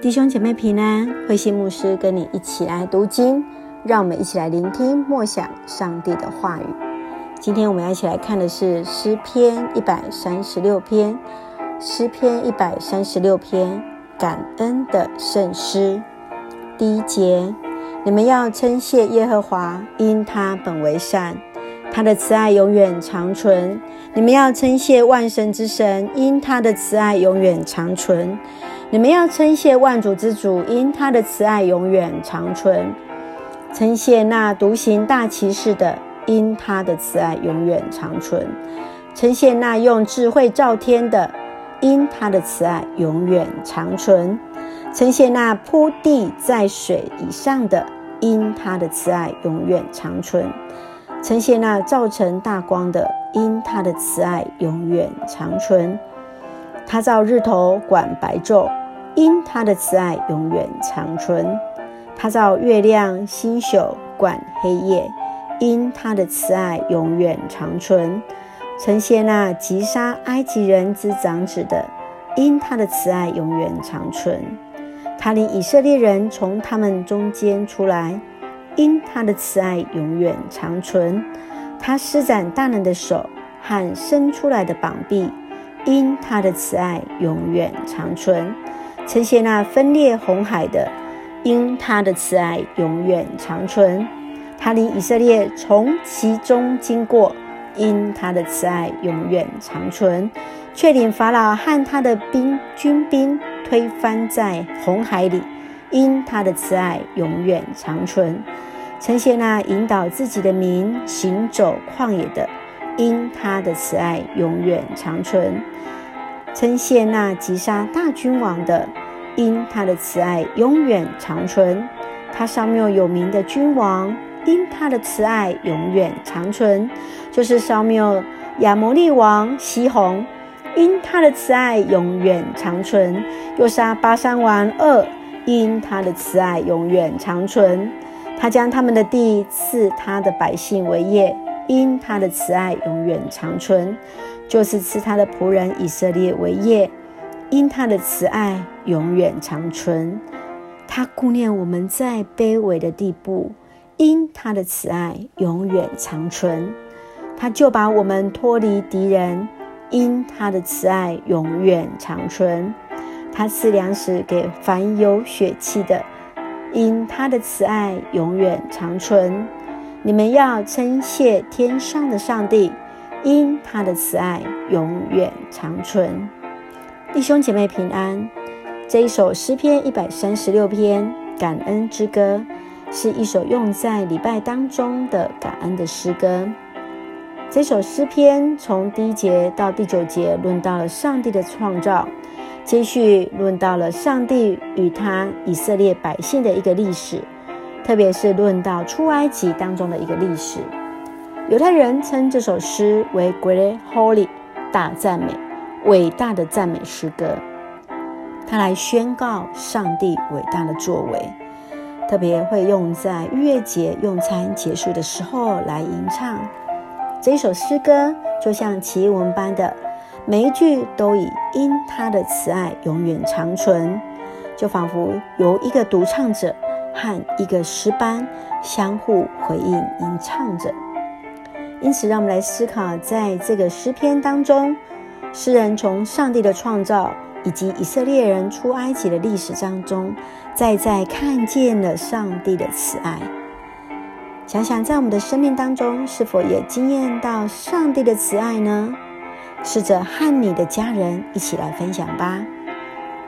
弟兄姐妹平安，慧心牧师跟你一起来读经，让我们一起来聆听默想上帝的话语。今天我们要一起来看的是诗篇一百三十六篇，诗篇一百三十六篇感恩的圣诗。第一节，你们要称谢耶和华，因他本为善，他的慈爱永远长存。你们要称谢万神之神，因他的慈爱永远长存。你们要称谢万主之主，因他的慈爱永远长存；称谢那独行大骑士的，因他的慈爱永远长存；称谢那用智慧造天的，因他的慈爱永远长存；称谢那铺地在水以上的，因他的慈爱永远长存；称谢那造成大光的，因他的慈爱永远长存。他造日头管白昼。因他的慈爱永远长存，他造月亮星宿管黑夜；因他的慈爱永远长存，称谢那击杀埃及人之长子的；因他的慈爱永远长存，他领以色列人从他们中间出来；因他的慈爱永远长存，他施展大能的手和伸出来的膀臂；因他的慈爱永远长存。称谢那分裂红海的，因他的慈爱永远长存；他领以色列从其中经过，因他的慈爱永远长存；却领法老和他的兵军兵推翻在红海里，因他的慈爱永远长存；称谢那引导自己的民行走旷野的，因他的慈爱永远长存。称谢那击杀大君王的，因他的慈爱永远长存；他上面有名的君王，因他的慈爱永远长存，就是烧灭亚摩利王西宏，因他的慈爱永远长存；又杀巴珊王二，因他的慈爱永远长存。他将他们的地赐他的百姓为业，因他的慈爱永远长存。就是赐他的仆人以色列为业，因他的慈爱永远长存。他顾念我们在卑微的地步，因他的慈爱永远长存。他就把我们脱离敌人，因他的慈爱永远长存。他赐粮食给凡有血气的，因他的慈爱永远长存。你们要称谢天上的上帝。因他的慈爱永远长存，弟兄姐妹平安。这一首诗篇一百三十六篇感恩之歌，是一首用在礼拜当中的感恩的诗歌。这首诗篇从第一节到第九节论到了上帝的创造，接续论到了上帝与他以色列百姓的一个历史，特别是论到出埃及当中的一个历史。犹太人称这首诗为 Great Holy 大赞美，伟大的赞美诗歌。它来宣告上帝伟大的作为，特别会用在月节用餐结束的时候来吟唱。这一首诗歌就像奇文般的，每一句都以因他的慈爱永远长存，就仿佛由一个独唱者和一个诗班相互回应吟唱着。因此，让我们来思考，在这个诗篇当中，诗人从上帝的创造以及以色列人出埃及的历史当中，再再看见了上帝的慈爱。想想，在我们的生命当中，是否也经验到上帝的慈爱呢？试着和你的家人一起来分享吧。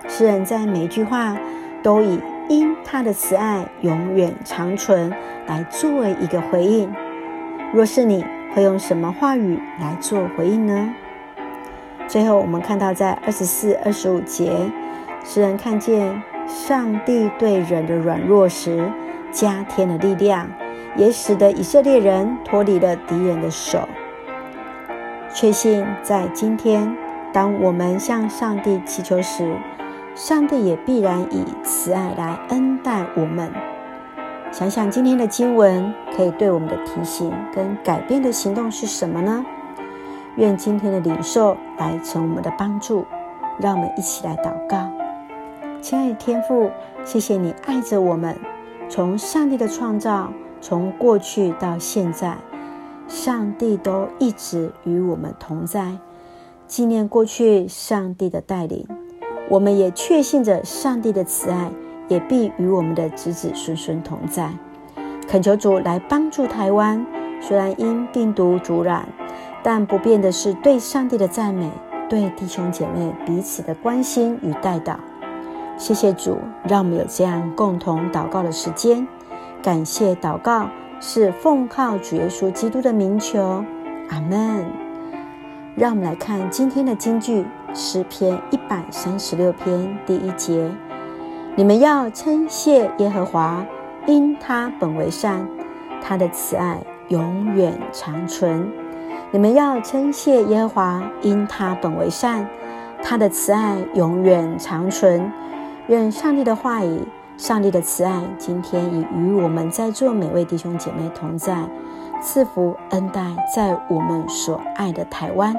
诗人在每一句话都以“因他的慈爱永远长存”来作为一个回应。若是你，会用什么话语来做回应呢？最后，我们看到在二十四、二十五节，诗人看见上帝对人的软弱时加添了力量，也使得以色列人脱离了敌人的手。确信在今天，当我们向上帝祈求时，上帝也必然以慈爱来恩待我们。想想今天的经文可以对我们的提醒跟改变的行动是什么呢？愿今天的领受来成我们的帮助，让我们一起来祷告。亲爱的天父，谢谢你爱着我们，从上帝的创造，从过去到现在，上帝都一直与我们同在。纪念过去上帝的带领，我们也确信着上帝的慈爱也必与我们的子子孙孙同在。恳求主来帮助台湾，虽然因病毒阻染，但不变的是对上帝的赞美。对弟兄姐妹彼此的关心与代祷，谢谢主，让我们有这样共同祷告的时间。感谢祷告是奉靠主耶稣基督的名求，阿门。让我们来看今天的金句，诗篇一百三十六篇第一节：你们要称谢耶和华，因他本为善，他的慈爱永远长存。你们要称谢耶和华，因他本为善，他的慈爱永远长存。愿上帝的话语、上帝的慈爱，今天已与我们在座每位弟兄姐妹同在，赐福恩待在我们所爱的台湾。